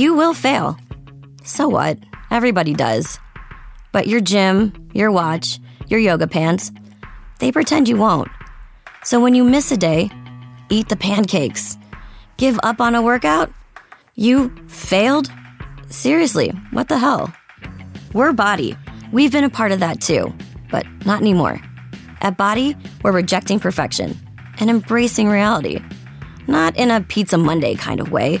You will fail. So what? Everybody does. But your gym, your watch, your yoga pants, they pretend you won't. So when you miss a day, eat the pancakes. Give up on a workout? You failed? Seriously, what the hell? We're Body. We've been a part of that too, but not anymore. At Body, we're rejecting perfection and embracing reality. Not in a Pizza Monday kind of way,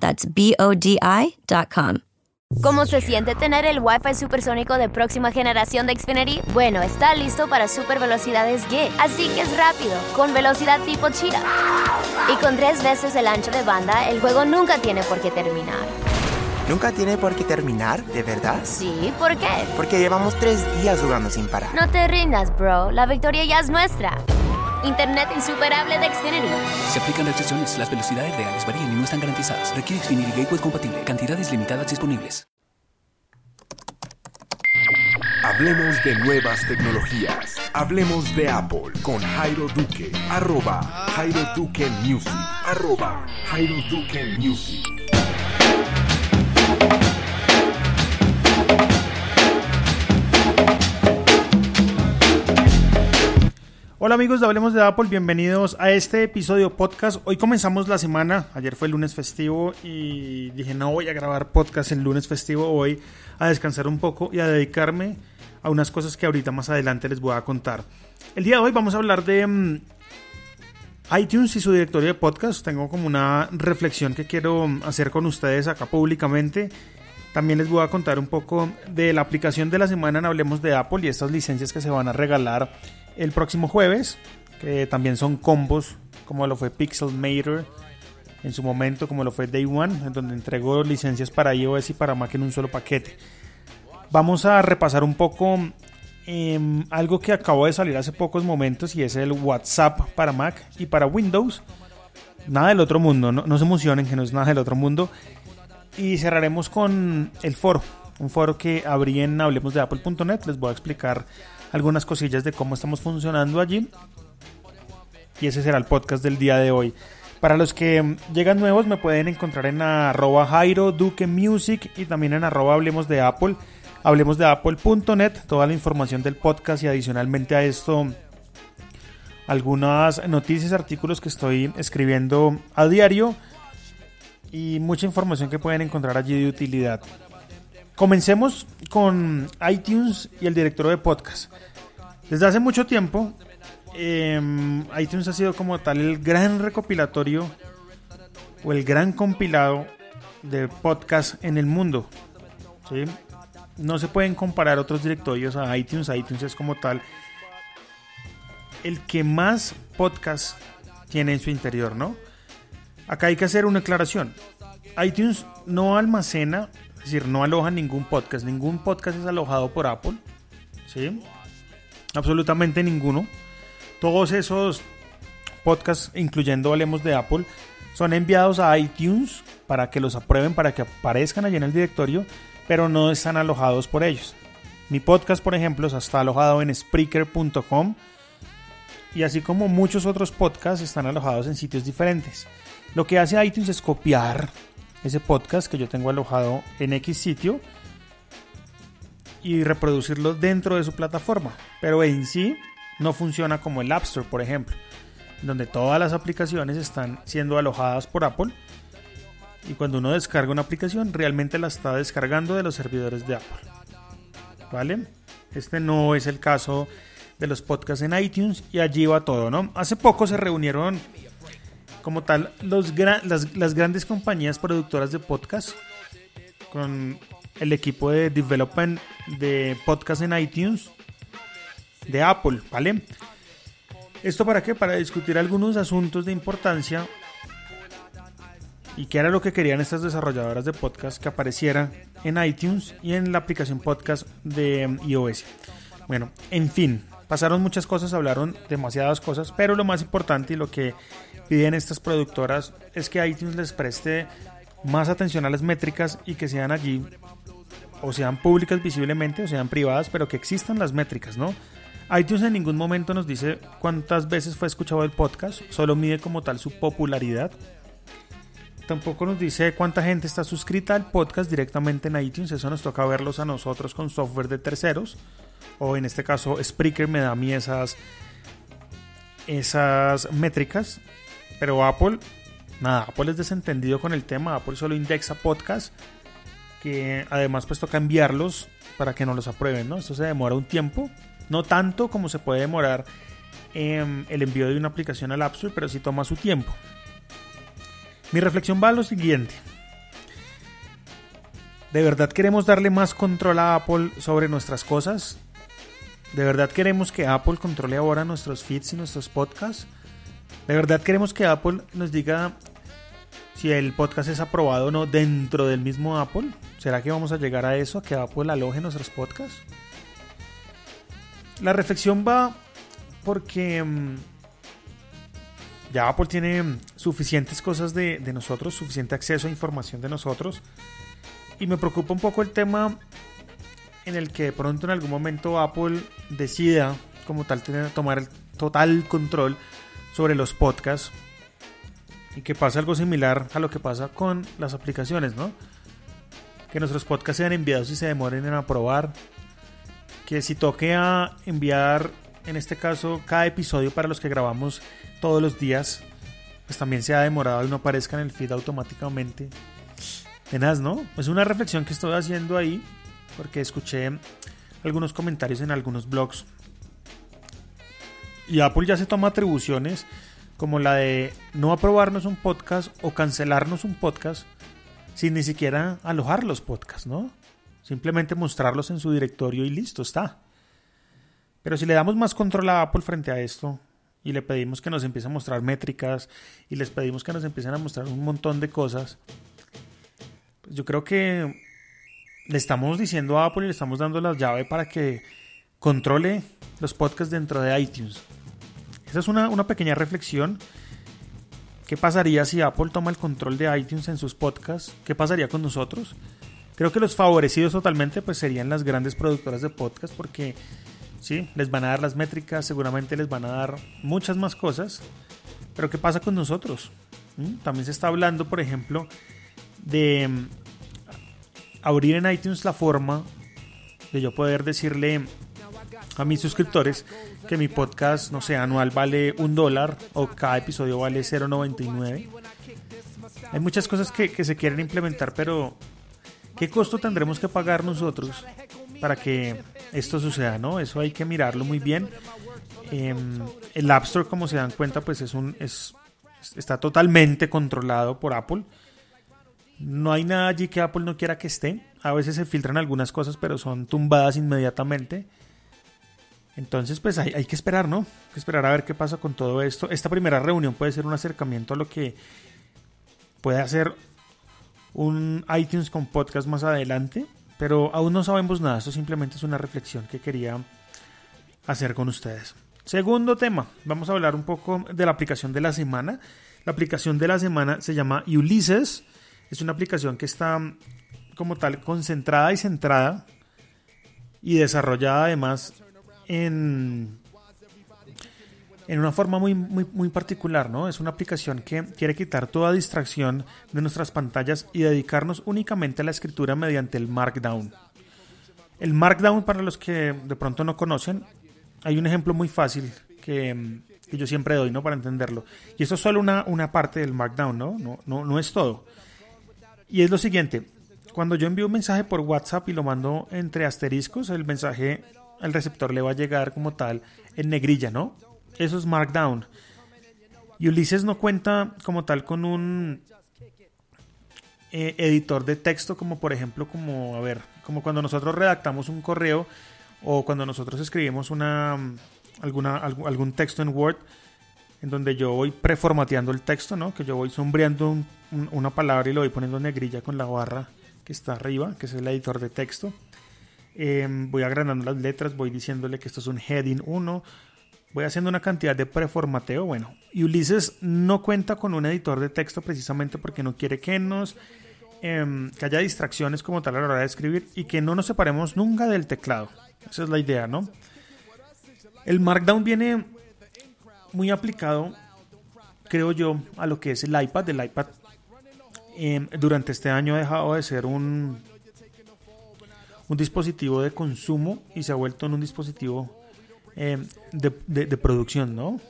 That's B O D I.com. ¿Cómo se siente tener el Wi-Fi supersónico de próxima generación de Xfinity? Bueno, está listo para super velocidades G, así que es rápido, con velocidad tipo Cheetah. Y con tres veces el ancho de banda, el juego nunca tiene por qué terminar. ¿Nunca tiene por qué terminar, de verdad? Sí, ¿por qué? Porque llevamos tres días jugando sin parar. No te rindas, bro. La victoria ya es nuestra. Internet insuperable de Xfinity. Se aplican restricciones. Las velocidades reales varían y no están garantizadas. Requiere Xfinity Gateway compatible. Cantidades limitadas disponibles. Hablemos de nuevas tecnologías. Hablemos de Apple con Jairo Duque. Arroba Jairo Duque Music. Arroba Jairo Duque Music. Hola amigos de Hablemos de Apple, bienvenidos a este episodio podcast. Hoy comenzamos la semana, ayer fue el lunes festivo y dije no voy a grabar podcast el lunes festivo, voy a descansar un poco y a dedicarme a unas cosas que ahorita más adelante les voy a contar. El día de hoy vamos a hablar de mm, iTunes y su directorio de podcast. Tengo como una reflexión que quiero hacer con ustedes acá públicamente. También les voy a contar un poco de la aplicación de la semana en Hablemos de Apple y estas licencias que se van a regalar el próximo jueves, que también son combos, como lo fue Pixel Mater en su momento, como lo fue Day One, en donde entregó licencias para iOS y para Mac en un solo paquete. Vamos a repasar un poco em, algo que acabó de salir hace pocos momentos y es el WhatsApp para Mac y para Windows. Nada del otro mundo, no, no se emocionen que no es nada del otro mundo. Y cerraremos con el foro, un foro que abrí en hablemosdeapple.net. Les voy a explicar algunas cosillas de cómo estamos funcionando allí. Y ese será el podcast del día de hoy. Para los que llegan nuevos me pueden encontrar en arroba Jairo Duque Music y también en arroba Hablemos de Apple. Hablemos de Apple.net, toda la información del podcast y adicionalmente a esto algunas noticias, artículos que estoy escribiendo a diario y mucha información que pueden encontrar allí de utilidad. Comencemos con iTunes y el directorio de podcast. Desde hace mucho tiempo, eh, iTunes ha sido como tal el gran recopilatorio o el gran compilado de podcast en el mundo. No se pueden comparar otros directorios a iTunes. iTunes es como tal el que más podcast tiene en su interior, ¿no? Acá hay que hacer una aclaración. iTunes no almacena es decir, no aloja ningún podcast. Ningún podcast es alojado por Apple. ¿Sí? Absolutamente ninguno. Todos esos podcasts, incluyendo Hablemos de Apple, son enviados a iTunes para que los aprueben, para que aparezcan allí en el directorio, pero no están alojados por ellos. Mi podcast, por ejemplo, está alojado en Spreaker.com y así como muchos otros podcasts están alojados en sitios diferentes. Lo que hace iTunes es copiar ese podcast que yo tengo alojado en X sitio y reproducirlo dentro de su plataforma. Pero en sí no funciona como el App Store, por ejemplo, donde todas las aplicaciones están siendo alojadas por Apple. Y cuando uno descarga una aplicación, realmente la está descargando de los servidores de Apple. ¿Vale? Este no es el caso de los podcasts en iTunes y allí va todo, ¿no? Hace poco se reunieron como tal los las, las, grandes compañías productoras de podcast con el equipo de development de podcast en iTunes de Apple, ¿vale? ¿Esto para qué? Para discutir algunos asuntos de importancia ¿Y qué era lo que querían estas desarrolladoras de podcast? Que apareciera en iTunes y en la aplicación podcast de iOS. Bueno, en fin, pasaron muchas cosas, hablaron demasiadas cosas, pero lo más importante y lo que piden estas productoras es que iTunes les preste más atención a las métricas y que sean allí o sean públicas visiblemente o sean privadas, pero que existan las métricas, ¿no? iTunes en ningún momento nos dice cuántas veces fue escuchado el podcast, solo mide como tal su popularidad. Tampoco nos dice cuánta gente está suscrita al podcast directamente en iTunes, eso nos toca verlos a nosotros con software de terceros, o en este caso Spreaker me da a mí esas, esas métricas, pero Apple, nada, Apple es desentendido con el tema, Apple solo indexa podcast que además pues toca enviarlos para que no los aprueben, ¿no? Esto se demora un tiempo, no tanto como se puede demorar em, el envío de una aplicación al App Store, pero sí toma su tiempo. Mi reflexión va a lo siguiente. ¿De verdad queremos darle más control a Apple sobre nuestras cosas? ¿De verdad queremos que Apple controle ahora nuestros feeds y nuestros podcasts? ¿De verdad queremos que Apple nos diga si el podcast es aprobado o no dentro del mismo Apple? ¿Será que vamos a llegar a eso, a que Apple aloje nuestros podcasts? La reflexión va porque mm, ya Apple tiene suficientes cosas de, de, nosotros, suficiente acceso a información de nosotros. Y me preocupa un poco el tema en el que de pronto en algún momento Apple decida como tal tener, tomar el total control sobre los podcasts. Y que pase algo similar a lo que pasa con las aplicaciones, ¿no? que nuestros podcasts sean enviados y se demoren en aprobar, que si toque a enviar, en este caso, cada episodio para los que grabamos todos los días, pues también sea demorado y no aparezca en el feed automáticamente. Tenaz, ¿no? Es una reflexión que estoy haciendo ahí, porque escuché algunos comentarios en algunos blogs. Y Apple ya se toma atribuciones como la de no aprobarnos un podcast o cancelarnos un podcast sin ni siquiera alojar los podcasts, ¿no? Simplemente mostrarlos en su directorio y listo, está. Pero si le damos más control a Apple frente a esto y le pedimos que nos empiece a mostrar métricas y les pedimos que nos empiecen a mostrar un montón de cosas, pues yo creo que le estamos diciendo a Apple y le estamos dando la llave para que controle los podcasts dentro de iTunes. Esa es una, una pequeña reflexión ¿Qué pasaría si Apple toma el control de iTunes en sus podcasts? ¿Qué pasaría con nosotros? Creo que los favorecidos totalmente pues serían las grandes productoras de podcast porque sí, les van a dar las métricas, seguramente les van a dar muchas más cosas. Pero ¿qué pasa con nosotros? ¿Mm? También se está hablando, por ejemplo, de abrir en iTunes la forma de yo poder decirle a mis suscriptores que mi podcast, no sé, anual vale un dólar o cada episodio vale 0.99. Hay muchas cosas que, que se quieren implementar, pero ¿qué costo tendremos que pagar nosotros para que esto suceda? ¿no? Eso hay que mirarlo muy bien. Eh, el App Store, como se dan cuenta, pues es un, es, está totalmente controlado por Apple. No hay nada allí que Apple no quiera que esté. A veces se filtran algunas cosas, pero son tumbadas inmediatamente. Entonces, pues hay, que esperar, ¿no? Hay que esperar a ver qué pasa con todo esto. Esta primera reunión puede ser un acercamiento a lo que puede hacer un iTunes con podcast más adelante, pero aún no sabemos nada. Esto simplemente es una reflexión que quería hacer con ustedes. Segundo tema, vamos a hablar un poco de la aplicación de la semana. La aplicación de la semana se llama Ulysses. Es una aplicación que está como tal concentrada y centrada y desarrollada además en, en una forma muy, muy, muy particular, ¿no? Es una aplicación que quiere quitar toda distracción de nuestras pantallas y dedicarnos únicamente a la escritura mediante el Markdown. El Markdown, para los que de pronto no conocen, hay un ejemplo muy fácil que, que yo siempre doy, ¿no? Para entenderlo. Y esto es solo una, una parte del Markdown, ¿no? No, no, no es todo. Y es lo siguiente. Cuando yo envío un mensaje por WhatsApp y lo mando entre asteriscos, el mensaje el receptor le va a llegar como tal en negrilla, ¿no? Eso es Markdown. Y Ulises no cuenta como tal con un eh, editor de texto como por ejemplo como, a ver, como cuando nosotros redactamos un correo o cuando nosotros escribimos una, alguna, algún texto en Word, en donde yo voy preformateando el texto, ¿no? Que yo voy sombreando un- un- una palabra y lo voy poniendo en negrilla con la barra que está arriba, que es el editor de texto. Eh, voy agrandando las letras, voy diciéndole que esto es un heading 1. Voy haciendo una cantidad de preformateo. Bueno, y Ulises no cuenta con un editor de texto precisamente porque no quiere que nos em, haya distracciones como tal a la hora de escribir y que no nos separemos nunca del teclado. Esa es la idea, ¿no? El Markdown viene muy aplicado, creo yo, a lo que es el iPad. El iPad em, durante este año ha dejado de ser un, un dispositivo de consumo y se ha vuelto en un dispositivo em, de, de- de producción, ¿no?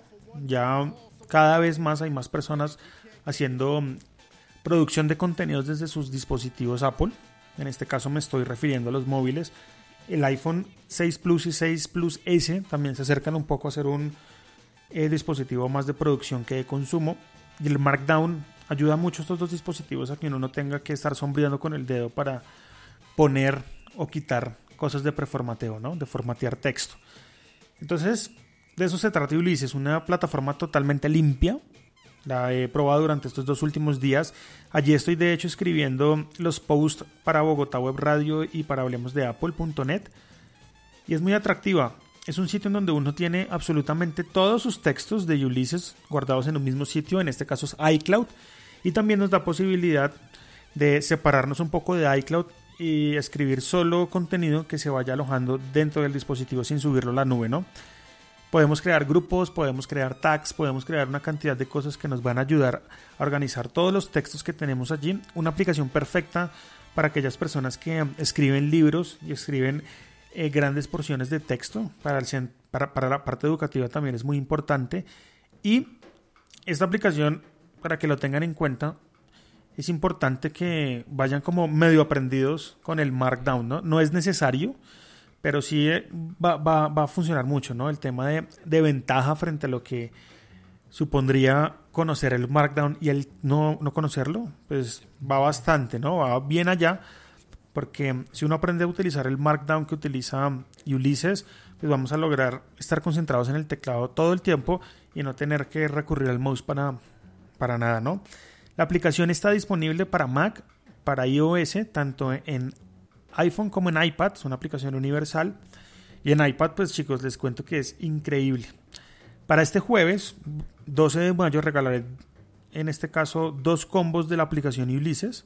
Ya cada vez más hay más personas haciendo mm, producción de contenidos desde sus dispositivos Apple. En este caso me estoy refiriendo a los móviles. El iPhone 6 Plus y 6 Plus S también se acercan un poco a ser un eh, dispositivo más de producción que de consumo. Y el Markdown ayuda mucho a estos dos dispositivos a que uno no tenga que estar sombreando con el dedo para poner o quitar cosas de preformateo, ¿no? De formatear texto. Entonces, de eso se trata Ulises, una plataforma totalmente limpia. La he probado durante estos dos últimos días. Allí estoy de hecho escribiendo los posts para Bogotá Web Radio y para hablemos de Apple.net. Y es muy atractiva. Es un sitio en donde uno tiene absolutamente todos sus textos de Ulises guardados en un mismo sitio, en este caso es iCloud. Y también nos da posibilidad de separarnos un poco de iCloud y escribir solo contenido que se vaya alojando dentro del dispositivo sin subirlo a la nube, ¿no? Podemos crear grupos, podemos crear tags, podemos crear una cantidad de cosas que nos van a ayudar a organizar todos los textos que tenemos allí. Una aplicación perfecta para aquellas personas que escriben libros y escriben eh, grandes porciones de texto. Para, para la parte educativa también es muy importante. Y esta aplicación, para que lo tengan en cuenta, es importante que vayan como medio aprendidos con el Markdown, ¿no? No es necesario, pero sí eh, va, va- va a funcionar mucho, ¿no? El tema de, de ventaja frente a lo que supondría conocer el Markdown y el no, no conocerlo, pues va bastante, ¿no? Va bien allá, porque si uno aprende a utilizar el Markdown que utiliza Ulises, pues vamos a lograr estar concentrados en el teclado todo el tiempo y no tener que recurrir al mouse para, para nada, ¿no? La aplicación está disponible para Mac, para iOS, tanto en iPhone como en iPad, es una aplicación universal. Y en iPad, pues chicos, les cuento que es increíble. Para este jueves, 12 de mayo, regalaré en este caso dos combos de la aplicación Ulises,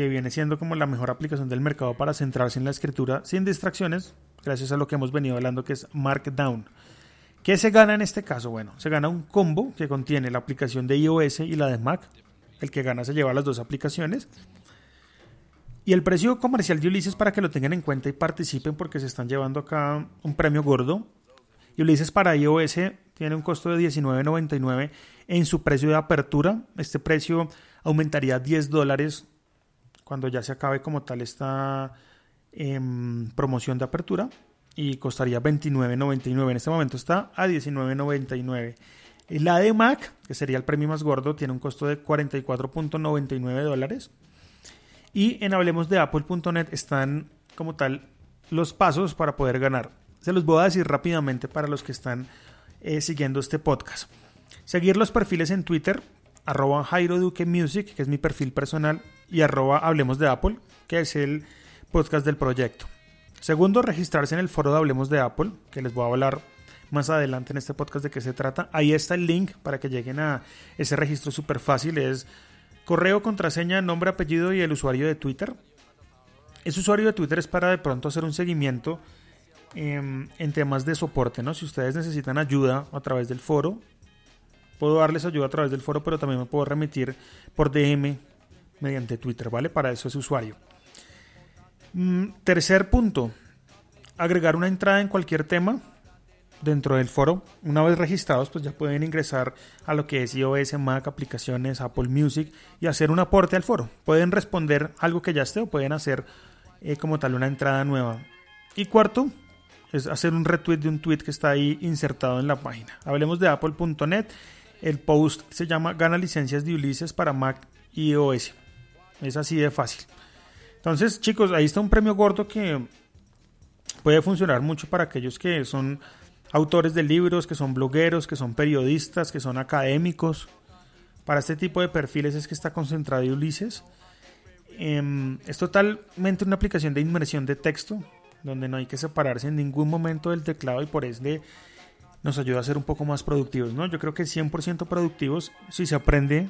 que viene siendo como la mejor aplicación del mercado para centrarse en la escritura sin distracciones, gracias a lo que hemos venido hablando que es Markdown. ¿Qué se gana en este caso? Bueno, se gana un combo que contiene la aplicación de iOS y la de Mac. El que gana se lleva las dos aplicaciones. Y el precio comercial de Ulises para que lo tengan en cuenta y participen porque se están llevando acá un premio gordo. Y Ulises para iOS tiene un costo de $19.99 en su precio de apertura. Este precio aumentaría 10 dólares cuando ya se acabe como tal esta em, promoción de apertura y costaría 29.99. En este momento está a 19.99. Y La de Mac, que sería el premio más gordo, tiene un costo de 44.99 dólares. Y en hablemos de apple.net están como tal los pasos para poder ganar. Se los voy a decir rápidamente para los que están eh, siguiendo este podcast. Seguir los perfiles en Twitter, arroba Jairo Duque Music, que es mi perfil personal, y arroba Hablemos de Apple, que es el podcast del proyecto. Segundo, registrarse en el foro de Hablemos de Apple, que les voy a hablar más adelante en este podcast de qué se trata. Ahí está el link para que lleguen a ese registro súper fácil. Es correo, contraseña, nombre, apellido y el usuario de Twitter. Ese usuario de Twitter es para de pronto hacer un seguimiento em, en temas de soporte, ¿no? Si ustedes necesitan ayuda a través del foro, puedo darles ayuda a través del foro, pero también me puedo remitir por DM mediante Twitter, ¿vale? Para eso es usuario. Mm, tercer punto, agregar una entrada en cualquier tema dentro del foro. Una vez registrados, pues ya pueden ingresar a lo que es iOS, Mac, aplicaciones, Apple Music y hacer un aporte al foro. Pueden responder algo que ya esté o pueden hacer eh, como tal una entrada nueva. Y cuarto, es hacer un retweet de un tweet que está ahí insertado en la página. Hablemos de apple.net. El post se llama Gana licencias de Ulises para Mac y iOS. Es así de fácil. Entonces, chicos, ahí está un premio gordo que puede funcionar mucho para aquellos que son autores de libros, que son blogueros, que son periodistas, que son académicos. Para este tipo de perfiles es que está concentrado Ulises. Em, es totalmente una aplicación de inmersión de texto, donde no hay que separarse en ningún momento del teclado y por ende nos ayuda a ser un poco más productivos. ¿no? Yo creo que 100% productivos si se aprende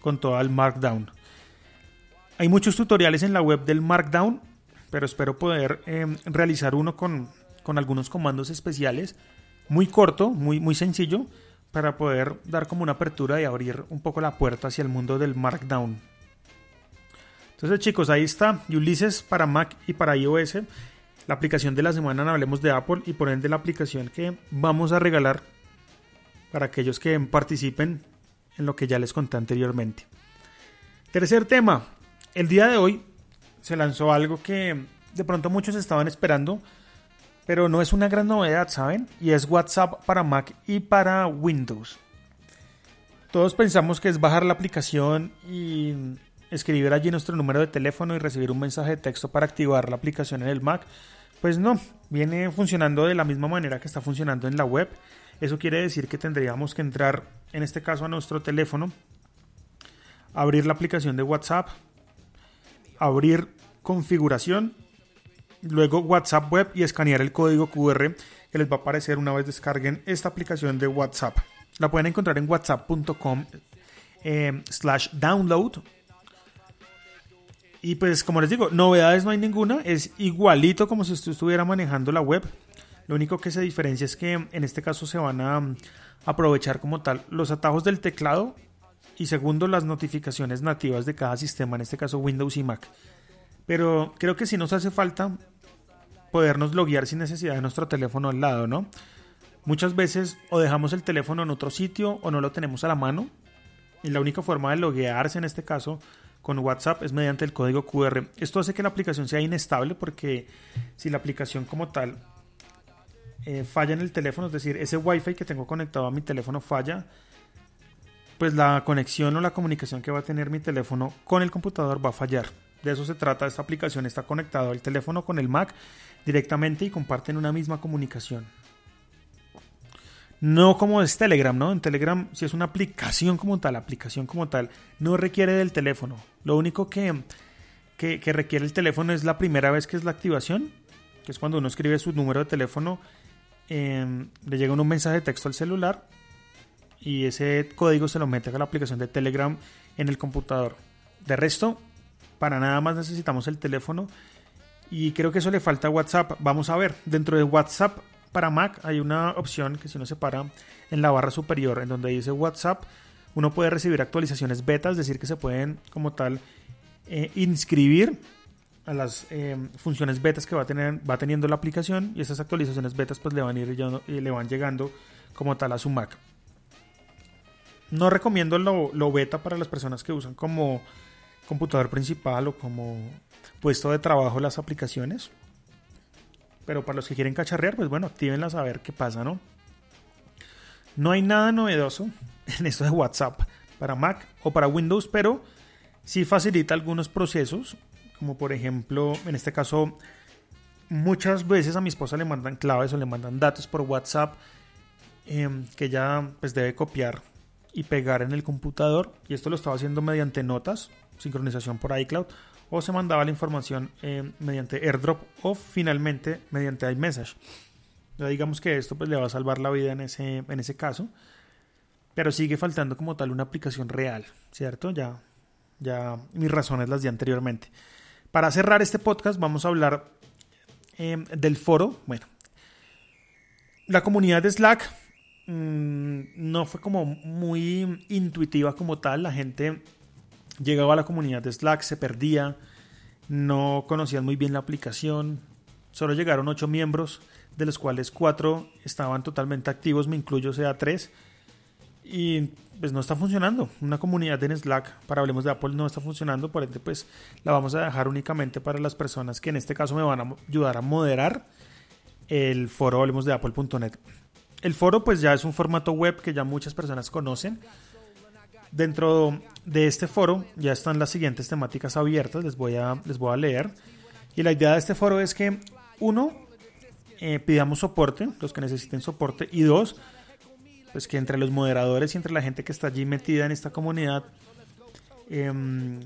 con todo el Markdown. Hay muchos tutoriales en la web del Markdown, pero espero poder em, realizar uno con, con, algunos comandos especiales, muy corto, muy, muy sencillo, para poder dar como una apertura y abrir un poco la puerta hacia el mundo del Markdown. Entonces chicos, ahí está Ulysses para Mac y para iOS la aplicación de la semana Hablemos de Apple y por ende la aplicación que vamos a regalar para aquellos que participen en lo que ya les conté anteriormente. Tercer tema, el día de hoy se lanzó algo que de pronto muchos estaban esperando, pero no es una gran novedad, ¿saben? Y es WhatsApp para Mac y para Windows. Todos pensamos que es bajar la aplicación y escribir allí nuestro número de teléfono y recibir un mensaje de texto para activar la aplicación en el Mac. Pues no, viene funcionando de la misma manera que está funcionando en la web. Eso quiere decir que tendríamos que entrar, en este caso, a nuestro teléfono, abrir la aplicación de WhatsApp, abrir configuración, luego WhatsApp web y escanear el código QR que les va a aparecer una vez descarguen esta aplicación de WhatsApp. La pueden encontrar en whatsapp.com eh, slash download y pues como les digo, novedades no hay ninguna, es igualito como si usted estuviera manejando la web. Lo único que se diferencia es que en este caso se van a mm, aprovechar como tal los atajos del teclado y segundo las notificaciones nativas de cada sistema, en este caso Windows y Mac. Pero creo que sí nos hace falta podernos loguear sin necesidad de nuestro teléfono al lado, ¿no? Muchas veces o dejamos el teléfono en otro sitio o no lo tenemos a la mano. Y la única forma de loguearse en este caso con WhatsApp es mediante el código QR. Esto hace que la aplicación sea inestable porque si la aplicación como tal eh, falla en el teléfono, es decir, ese Wi-Fi que tengo conectado a mi teléfono falla, pues la conexión o la comunicación que va a tener mi teléfono con el computador va a fallar. De eso se trata, esta aplicación está conectado al teléfono con el Mac directamente y comparten una misma comunicación. No como es Telegram, ¿no? En Telegram, si es una aplicación como tal, aplicación como tal, no requiere del teléfono. Lo único que, que, requiere el teléfono es la primera vez que es la activación, que es cuando uno escribe su número de teléfono, em, le llega un mensaje de texto al celular y ese código se lo mete a la aplicación de Telegram en el computador. De resto, para nada más necesitamos el teléfono y creo que eso le falta a WhatsApp. Vamos a ver, dentro de WhatsApp para Mac hay una opción que si uno se para en la barra superior en donde dice WhatsApp, uno puede recibir actualizaciones beta, es decir, que se pueden como tal eh, inscribir a las eh, funciones betas que va, a tener, va teniendo la aplicación y esas actualizaciones betas pues le van, y le van llegando como tal a su Mac. No recomiendo lo, lo beta para las personas que usan como computador principal o como puesto de trabajo las aplicaciones pero para los que quieren cacharrear, pues bueno, actívenlas a ver qué pasa, ¿no? No hay nada novedoso en esto de WhatsApp para Mac o para Windows, pero sí facilita algunos procesos, como por ejemplo, en este caso, muchas veces a mi esposa le mandan claves o le mandan datos por WhatsApp em, que ella pues debe copiar y pegar en el computador y esto lo estaba haciendo mediante notas, sincronización por iCloud o se mandaba la información eh, mediante airdrop o finalmente mediante iMessage. Ya digamos que esto pues, le va a salvar la vida en ese, en ese caso, pero sigue faltando como tal una aplicación real, ¿cierto? Ya, ya mis razones las di anteriormente. Para cerrar este podcast vamos a hablar eh, del foro. Bueno, la comunidad de Slack mm, no fue como muy intuitiva como tal, la gente llegaba a la comunidad de Slack, se perdía, no conocían muy bien la aplicación, solo llegaron ocho miembros, de los cuales cuatro estaban totalmente activos, me incluyo, sea tres, y pues no está funcionando. Una comunidad en Slack para Hablemos de Apple no está funcionando, por ende pues la vamos a dejar únicamente para las personas que en este caso me van a ayudar a moderar el foro Hablemos de Apple.net. El foro pues ya es un formato web que ya muchas personas conocen Dentro de este foro ya están las siguientes temáticas abiertas, les voy a, les voy a leer. Y la idea de este foro es que uno eh, pidamos soporte, los que necesiten soporte. Y dos, pues que entre los moderadores y entre la gente que está allí metida en esta comunidad em,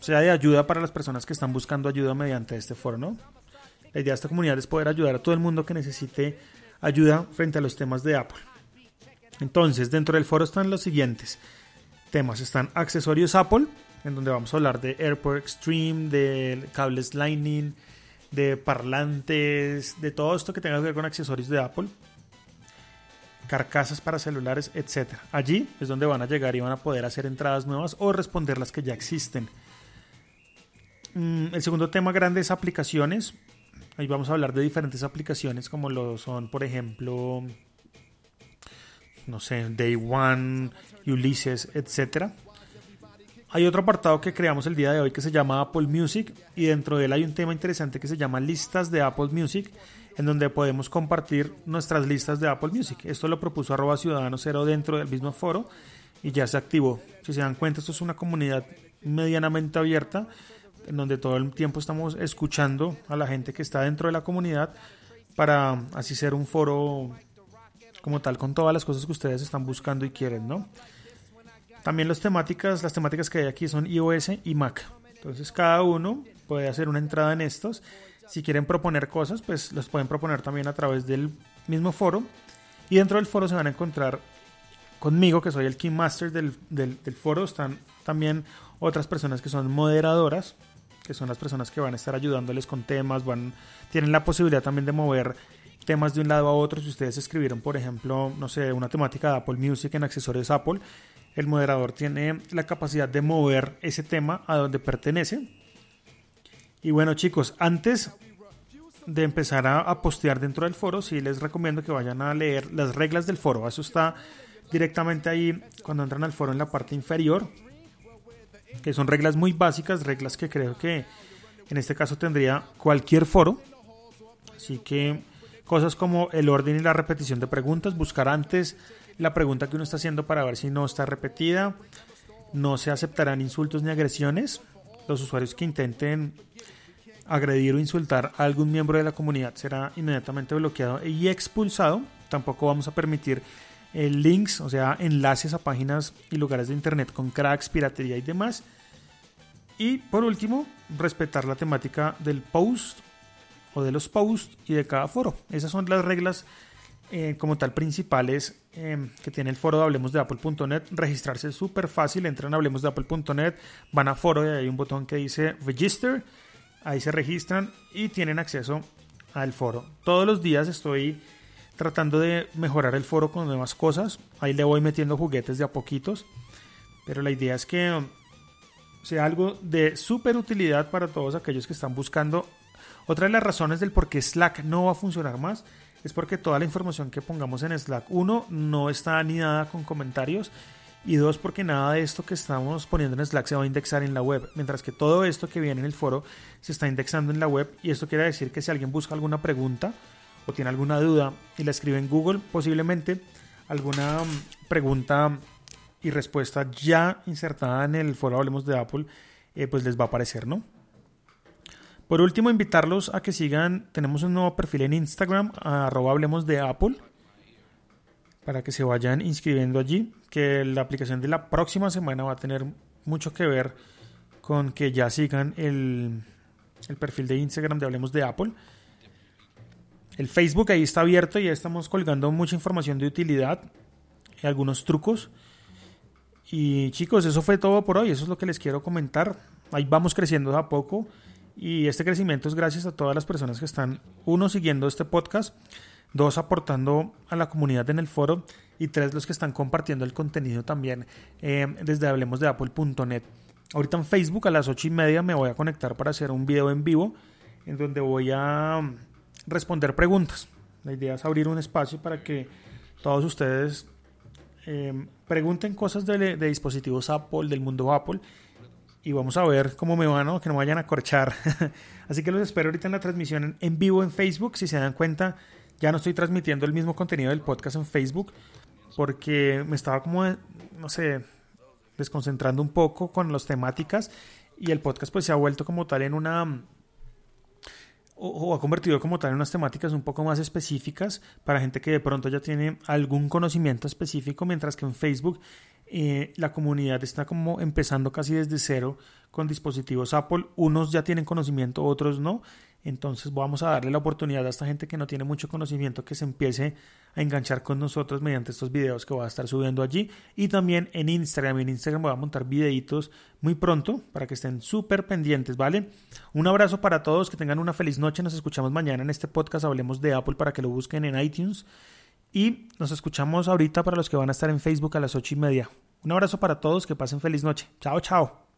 sea de ayuda para las personas que están buscando ayuda mediante este foro, ¿no? La idea de esta comunidad es poder ayudar a todo el mundo que necesite ayuda frente a los temas de Apple. Entonces, dentro del foro están los siguientes temas. Están accesorios Apple, en donde vamos a hablar de AirPort Extreme, de cables Lightning, de parlantes, de todo esto que tenga que ver con accesorios de Apple, carcasas para celulares, etc. Allí es donde van a llegar y van a poder hacer entradas nuevas o responder las que ya existen. Mm, el segundo tema grande es aplicaciones. Ahí vamos a hablar de diferentes aplicaciones como lo son, por ejemplo, no sé, Day One, Ulysses, etcétera. Hay otro apartado que creamos el día de hoy que se llama Apple Music y dentro de él hay un tema interesante que se llama listas de Apple Music en donde podemos compartir nuestras listas de Apple Music. Esto lo propuso arroba ciudadano cero dentro del mismo foro y ya se activó. Si se dan cuenta, esto es una comunidad medianamente abierta en donde todo el tiempo estamos escuchando a la gente que está dentro de la comunidad para así ser un foro como tal con todas las cosas que ustedes están buscando y quieren, ¿no? También las temáticas, las temáticas que hay aquí son iOS y Mac. Entonces cada uno puede hacer una entrada en estos. Si quieren proponer cosas, pues los pueden proponer también a través del mismo foro. Y dentro del foro se van a encontrar conmigo, que soy el Key Master del, del, del foro. Están también otras personas que son moderadoras, que son las personas que van a estar ayudándoles con temas. Van, tienen la posibilidad también de mover temas de un lado a otro. Si ustedes escribieron, por ejemplo, no sé, una temática de Apple Music en accesorios Apple, el moderador tiene la capacidad de mover ese tema a donde pertenece. Y bueno, chicos, antes de empezar a, postear dentro del foro, sí les recomiendo que vayan a leer las reglas del foro. Eso está directamente ahí cuando entran al foro en la parte inferior, que son reglas muy básicas, reglas que creo que en este caso tendría cualquier foro. Así que Cosas como el orden y la repetición de preguntas, buscar antes la pregunta que uno está haciendo para ver si no está repetida. No se aceptarán insultos ni agresiones. Los usuarios que intenten agredir o insultar a algún miembro de la comunidad será inmediatamente bloqueado y expulsado. Tampoco vamos a permitir eh, links, o sea, enlaces a páginas y lugares de internet con cracks, piratería y demás. Y por último, respetar la temática del post o de los posts y de cada foro. Esas son las reglas eh, como tal principales eh, que tiene el foro de Hablemos de Apple.net. Registrarse es súper fácil, entran a Hablemos de Apple.net, van a foro y hay un botón que dice Register, ahí se registran y tienen acceso al foro. Todos los días estoy tratando de mejorar el foro con nuevas cosas, ahí le voy metiendo juguetes de a poquitos, pero la idea es que sea algo de súper utilidad para todos aquellos que están buscando. Otra de las razones del por qué Slack no va a funcionar más es porque toda la información que pongamos en Slack, uno, no está anidada con comentarios y dos, porque nada de esto que estamos poniendo en Slack se va a indexar en la web, mientras que todo esto que viene en el foro se está indexando en la web y esto quiere decir que si alguien busca alguna pregunta o tiene alguna duda y la escribe en Google, posiblemente alguna mm, pregunta y respuesta ya insertada en el foro Hablemos de Apple, eh, pues les va a aparecer, ¿no? Por último, invitarlos a que sigan, tenemos un nuevo perfil en Instagram, arroba hablemos de Apple, para que se vayan inscribiendo allí, que la aplicación de la próxima semana va a tener mucho que ver con que ya sigan el, el perfil de Instagram de Hablemos de Apple. El Facebook ahí está abierto y ya estamos colgando mucha información de utilidad y algunos trucos. Y chicos, eso fue todo por hoy. Eso es lo que les quiero comentar. Ahí vamos creciendo a poco. Y este crecimiento es gracias a todas las personas que están, uno, siguiendo este podcast, dos, aportando a la comunidad en el foro y tres, los que están compartiendo el contenido también eh, desde hablemos de. Ahorita en Facebook a las ocho y media me voy a conectar para hacer un video en vivo en donde voy a responder preguntas. La idea es abrir un espacio para que todos ustedes eh, pregunten cosas de, dispositivos Apple, del mundo Apple y vamos a ver cómo me van, ¿no? que no vayan a corchar. Así que los espero ahorita en la transmisión en vivo en Facebook. Si se dan cuenta, ya no estoy transmitiendo el mismo contenido del podcast en Facebook porque me estaba como, no sé, desconcentrando un poco con las temáticas y el podcast pues se ha vuelto como tal en una o, ha convertido como tal en unas temáticas un poco más específicas para gente que de pronto ya tiene algún conocimiento específico, mientras que en Facebook eh, la comunidad está como empezando casi desde cero con dispositivos Apple. Unos ya tienen conocimiento, otros no. Entonces vamos a darle la oportunidad a esta gente que no tiene mucho conocimiento que se empiece a enganchar con nosotros mediante estos videos que voy a estar subiendo allí y también en Instagram. En Instagram voy a montar videitos muy pronto para que estén súper pendientes, ¿vale? Un abrazo para todos, que tengan una feliz noche. Nos escuchamos mañana en este podcast. Hablemos de Apple para que lo busquen en iTunes. Y nos escuchamos ahorita para los que van a estar en Facebook a las ocho y media. Un abrazo para todos, que pasen feliz noche. Chao, chao.